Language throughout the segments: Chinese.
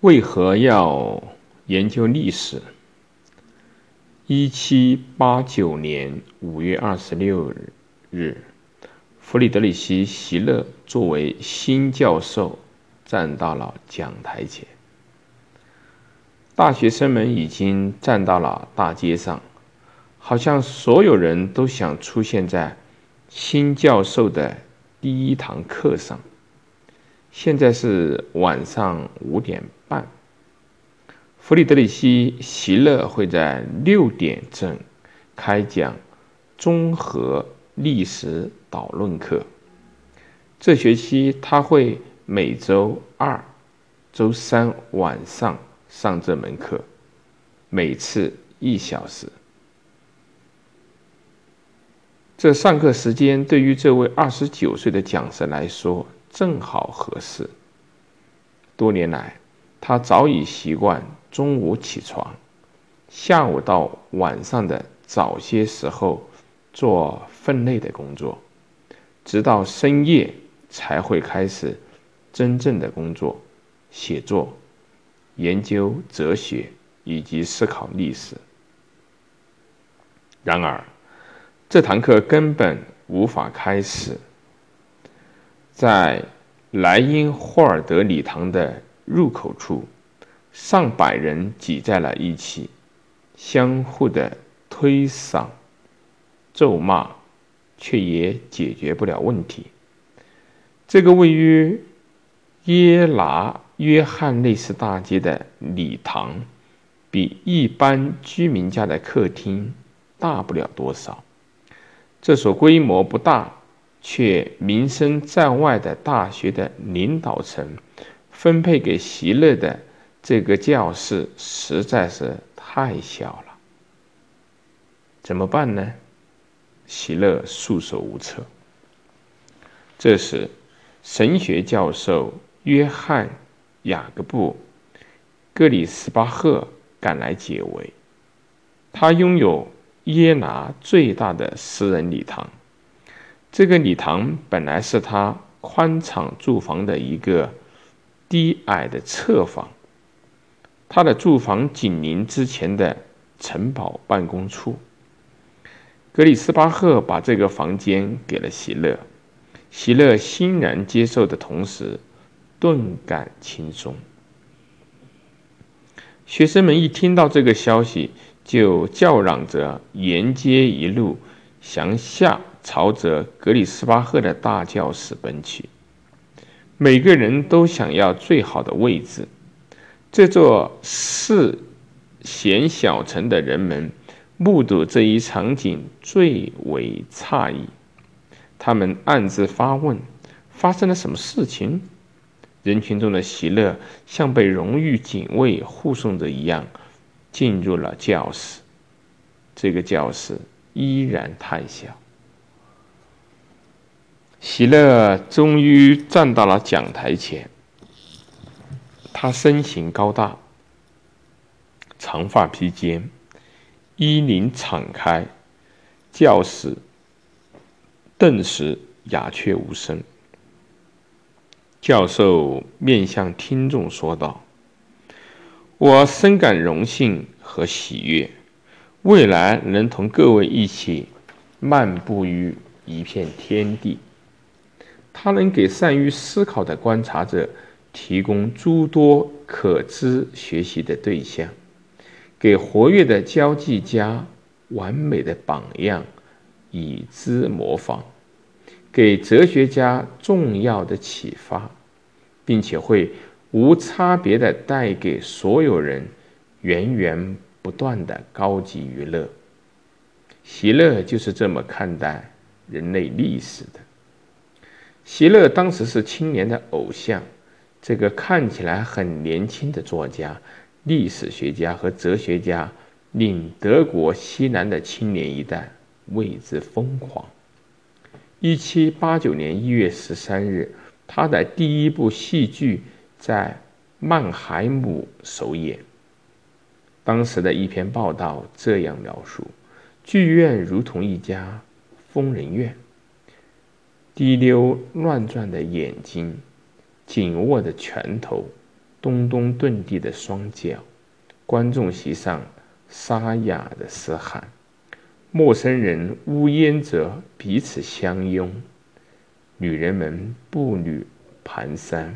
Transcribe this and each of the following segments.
为何要研究历史？一七八九年五月二十六日，弗里德里希·席勒作为新教授站到了讲台前。大学生们已经站到了大街上，好像所有人都想出现在新教授的第一堂课上。现在是晚上五点半。弗里德里希·席勒会在六点正开讲综合历史导论课。这学期他会每周二、周三晚上上这门课，每次一小时。这上课时间对于这位二十九岁的讲师来说。正好合适。多年来，他早已习惯中午起床，下午到晚上的早些时候做分内的工作，直到深夜才会开始真正的工作，写作、研究哲学以及思考历史。然而，这堂课根本无法开始。在莱茵霍尔德礼堂的入口处，上百人挤在了一起，相互的推搡、咒骂，却也解决不了问题。这个位于耶拿约翰内斯大街的礼堂，比一般居民家的客厅大不了多少。这所规模不大。却名声在外的大学的领导层分配给席勒的这个教室实在是太小了，怎么办呢？席勒束手无策。这时，神学教授约翰·雅各布·格里斯巴赫赶来解围。他拥有耶拿最大的私人礼堂。这个礼堂本来是他宽敞住房的一个低矮的侧房，他的住房紧邻之前的城堡办公处。格里斯巴赫把这个房间给了席勒，席勒欣然接受的同时，顿感轻松。学生们一听到这个消息，就叫嚷着沿街一路向下。朝着格里斯巴赫的大教室奔去，每个人都想要最好的位置。这座四贤小城的人们目睹这一场景最为诧异，他们暗自发问：发生了什么事情？人群中的席勒像被荣誉警卫护送着一样进入了教室。这个教室依然太小。席勒终于站到了讲台前。他身形高大，长发披肩，衣领敞开，教室顿时鸦雀无声。教授面向听众说道：“我深感荣幸和喜悦，未来能同各位一起漫步于一片天地。”他能给善于思考的观察者提供诸多可知学习的对象，给活跃的交际家完美的榜样以资模仿，给哲学家重要的启发，并且会无差别的带给所有人源源不断的高级娱乐。席勒就是这么看待人类历史的。席勒当时是青年的偶像，这个看起来很年轻的作家、历史学家和哲学家，令德国西南的青年一代为之疯狂。一七八九年一月十三日，他的第一部戏剧在曼海姆首演。当时的一篇报道这样描述：剧院如同一家疯人院。滴溜乱转的眼睛，紧握的拳头，咚咚顿地的双脚，观众席上沙哑的嘶喊，陌生人呜咽着彼此相拥，女人们步履蹒跚，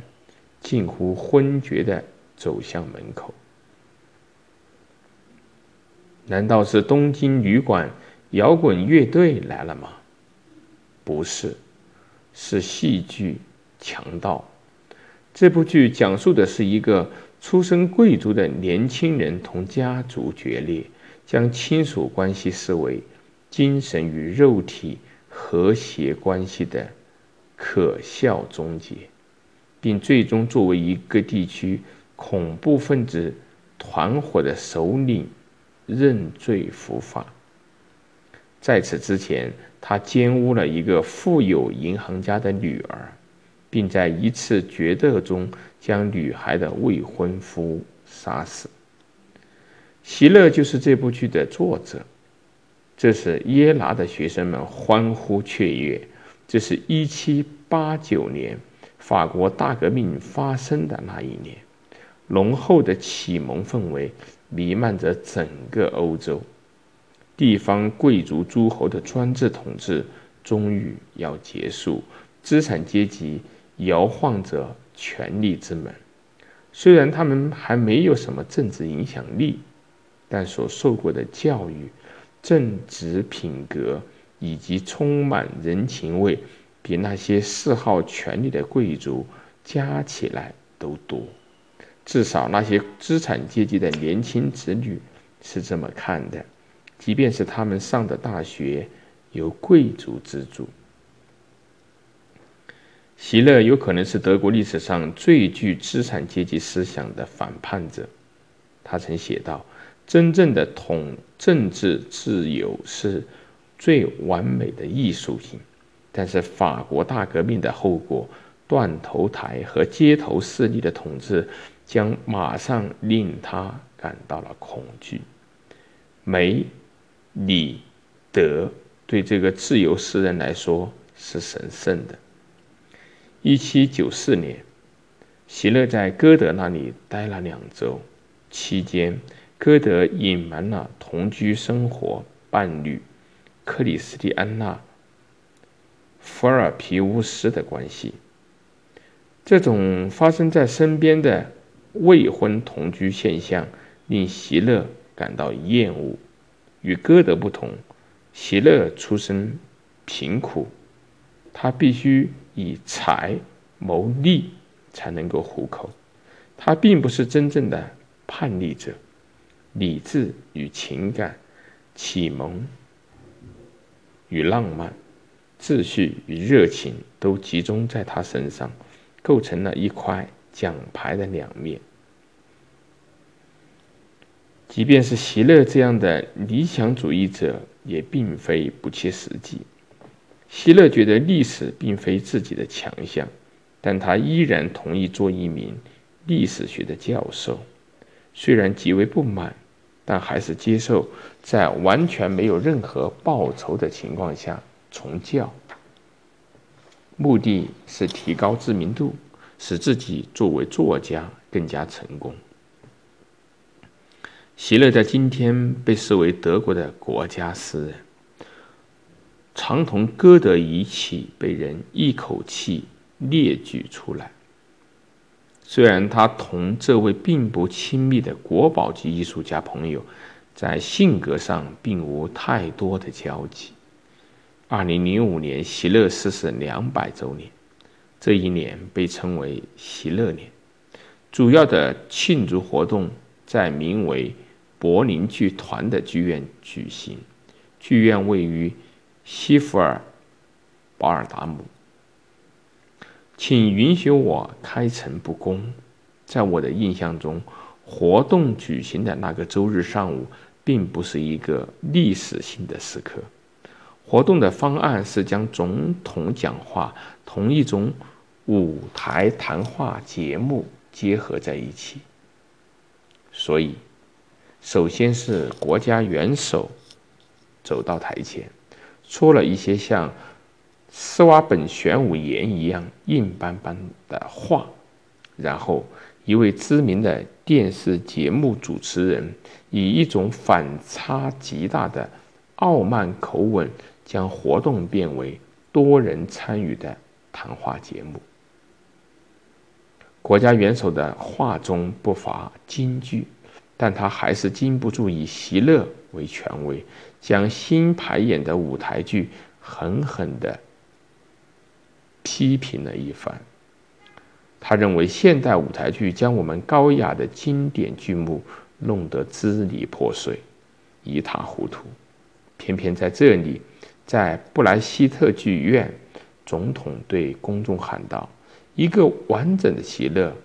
近乎昏厥的走向门口。难道是东京旅馆摇滚乐队来了吗？不是，是戏剧《强盗》。这部剧讲述的是一个出身贵族的年轻人同家族决裂，将亲属关系视为精神与肉体和谐关系的可笑终结，并最终作为一个地区恐怖分子团伙的首领。认罪伏法。在此之前，他奸污了一个富有银行家的女儿，并在一次决斗中将女孩的未婚夫杀死。席勒就是这部剧的作者。这是耶拿的学生们欢呼雀跃。这是一七八九年，法国大革命发生的那一年，浓厚的启蒙氛围。弥漫着整个欧洲，地方贵族诸侯的专制统治终于要结束，资产阶级摇晃着权力之门。虽然他们还没有什么政治影响力，但所受过的教育、正直品格以及充满人情味，比那些嗜好权力的贵族加起来都多。至少那些资产阶级的年轻子女是这么看的，即便是他们上的大学由贵族资助。席勒有可能是德国历史上最具资产阶级思想的反叛者。他曾写道：“真正的统政治自由是最完美的艺术性，但是法国大革命的后果，断头台和街头势力的统治。”将马上令他感到了恐惧。美、礼、德对这个自由诗人来说是神圣的。一七九四年，席勒在歌德那里待了两周，期间歌德隐瞒了同居生活伴侣克里斯蒂安娜·福尔皮乌斯的关系。这种发生在身边的。未婚同居现象令席勒感到厌恶。与歌德不同，席勒出身贫苦，他必须以财谋利才能够糊口。他并不是真正的叛逆者，理智与情感、启蒙与浪漫、秩序与热情都集中在他身上，构成了一块。奖牌的两面，即便是席勒这样的理想主义者，也并非不切实际。席勒觉得历史并非自己的强项，但他依然同意做一名历史学的教授。虽然极为不满，但还是接受在完全没有任何报酬的情况下从教，目的是提高知名度。使自己作为作家更加成功。席勒在今天被视为德国的国家诗人，常同歌德一起被人一口气列举出来。虽然他同这位并不亲密的国宝级艺术家朋友，在性格上并无太多的交集。二零零五年，席勒逝世两百周年。这一年被称为“席勒年”，主要的庆祝活动在名为“柏林剧团”的剧院举行。剧院位于西弗尔保尔达姆。请允许我开诚布公，在我的印象中，活动举行的那个周日上午，并不是一个历史性的时刻。活动的方案是将总统讲话同一种舞台谈话节目结合在一起。所以，首先是国家元首走到台前，说了一些像斯瓦本玄武岩一样硬邦邦的话，然后，一位知名的电视节目主持人以一种反差极大的傲慢口吻，将活动变为多人参与的谈话节目。国家元首的话中不乏金句，但他还是禁不住以席勒为权威，将新排演的舞台剧狠狠地批评了一番。他认为现代舞台剧将我们高雅的经典剧目弄得支离破碎、一塌糊涂。偏偏在这里，在布莱希特剧院，总统对公众喊道：“一个完整的席勒，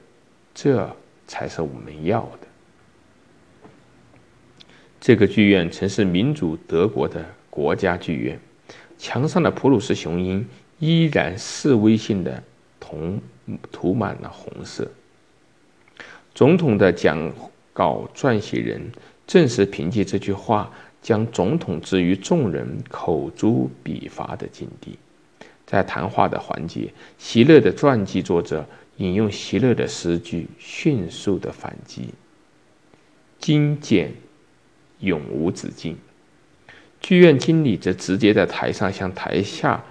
这才是我们要的。”这个剧院曾是民主德国的国家剧院，墙上的普鲁士雄鹰依然示威性的同。涂满了红色。总统的讲稿撰写人正是凭借这句话，将总统置于众人口诛笔伐的境地。在谈话的环节，席勒的传记作者引用席勒的诗句，迅速的反击：“精简永无止境。”剧院经理则直接在台上向台下。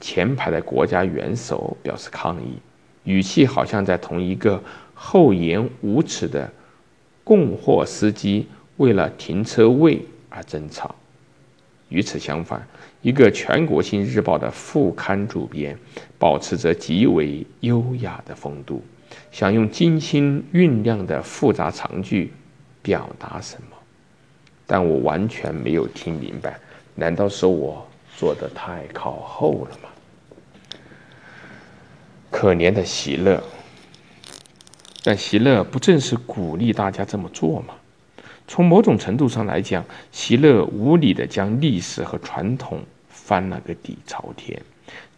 前排的国家元首表示抗议，语气好像在同一个厚颜无耻的供货司机为了停车位而争吵。与此相反，一个全国性日报的副刊主编保持着极为优雅的风度，想用精心酝酿的复杂长句表达什么，但我完全没有听明白。难道是我坐的太靠后了吗？可怜的席勒，但席勒不正是鼓励大家这么做吗？从某种程度上来讲，席勒无理的将历史和传统翻了个底朝天，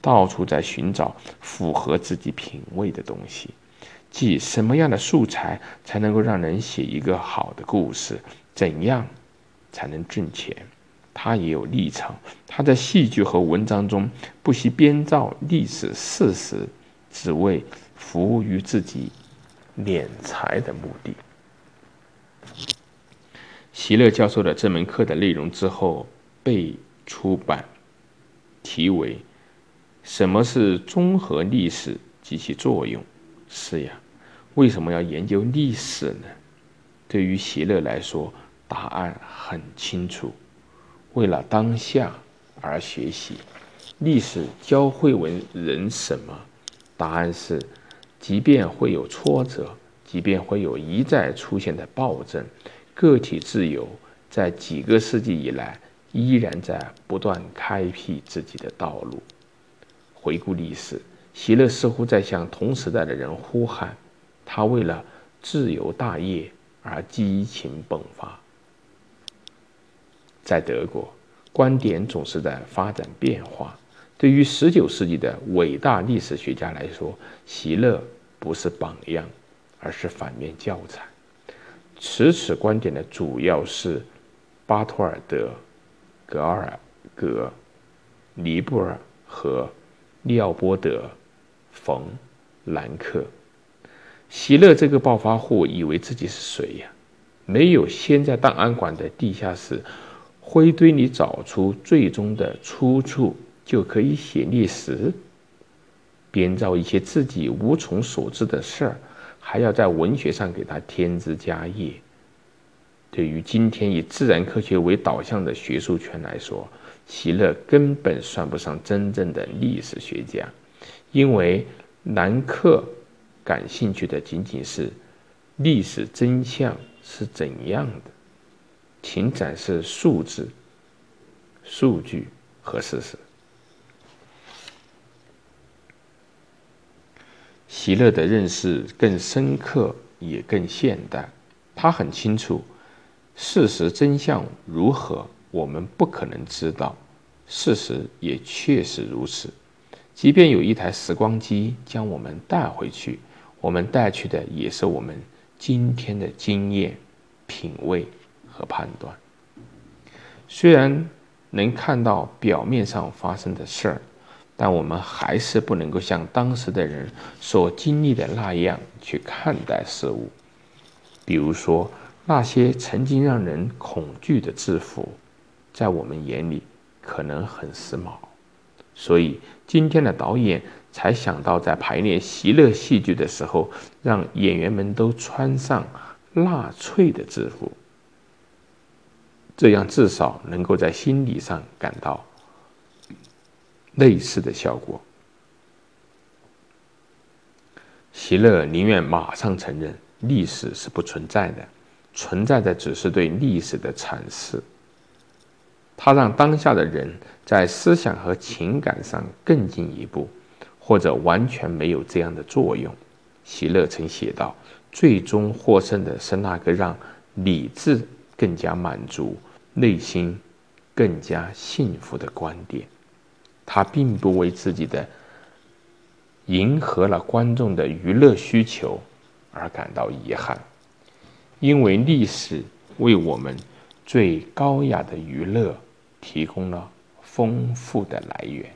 到处在寻找符合自己品味的东西，即什么样的素材才能够让人写一个好的故事，怎样才能挣钱？他也有立场，他在戏剧和文章中不惜编造历史事实。只为服务于自己敛财的目的。席勒教授的这门课的内容之后被出版，题为《什么是综合历史及其作用》。是呀，为什么要研究历史呢？对于席勒来说，答案很清楚：为了当下而学习。历史教会我们人什么？答案是，即便会有挫折，即便会有一再出现的暴政，个体自由在几个世纪以来依然在不断开辟自己的道路。回顾历史，席勒似乎在向同时代的人呼喊：他为了自由大业而激情迸发。在德国，观点总是在发展变化。对于十九世纪的伟大历史学家来说，席勒不是榜样，而是反面教材。持此观点的主要是巴托尔德、格尔格、尼布尔和利奥波德·冯·兰克。席勒这个暴发户以为自己是谁呀？没有先在档案馆的地下室灰堆里找出最终的出处。就可以写历史，编造一些自己无从所知的事儿，还要在文学上给他添枝加叶。对于今天以自然科学为导向的学术圈来说，席勒根本算不上真正的历史学家，因为兰克感兴趣的仅仅是历史真相是怎样的，请展示数字、数据和事实。席勒的认识更深刻，也更现代。他很清楚，事实真相如何，我们不可能知道。事实也确实如此。即便有一台时光机将我们带回去，我们带去的也是我们今天的经验、品味和判断。虽然能看到表面上发生的事儿，但我们还是不能够像当时的人所经历的那样去看待事物。比如说，那些曾经让人恐惧的制服，在我们眼里可能很时髦，所以今天的导演才想到在排练席勒戏剧的时候，让演员们都穿上纳粹的制服，这样至少能够在心理上感到。类似的效果。席勒宁愿马上承认历史是不存在的，存在的只是对历史的阐释。他让当下的人在思想和情感上更进一步，或者完全没有这样的作用。席勒曾写道：“最终获胜的是那个让理智更加满足、内心更加幸福的观点。”他并不为自己的迎合了观众的娱乐需求而感到遗憾，因为历史为我们最高雅的娱乐提供了丰富的来源。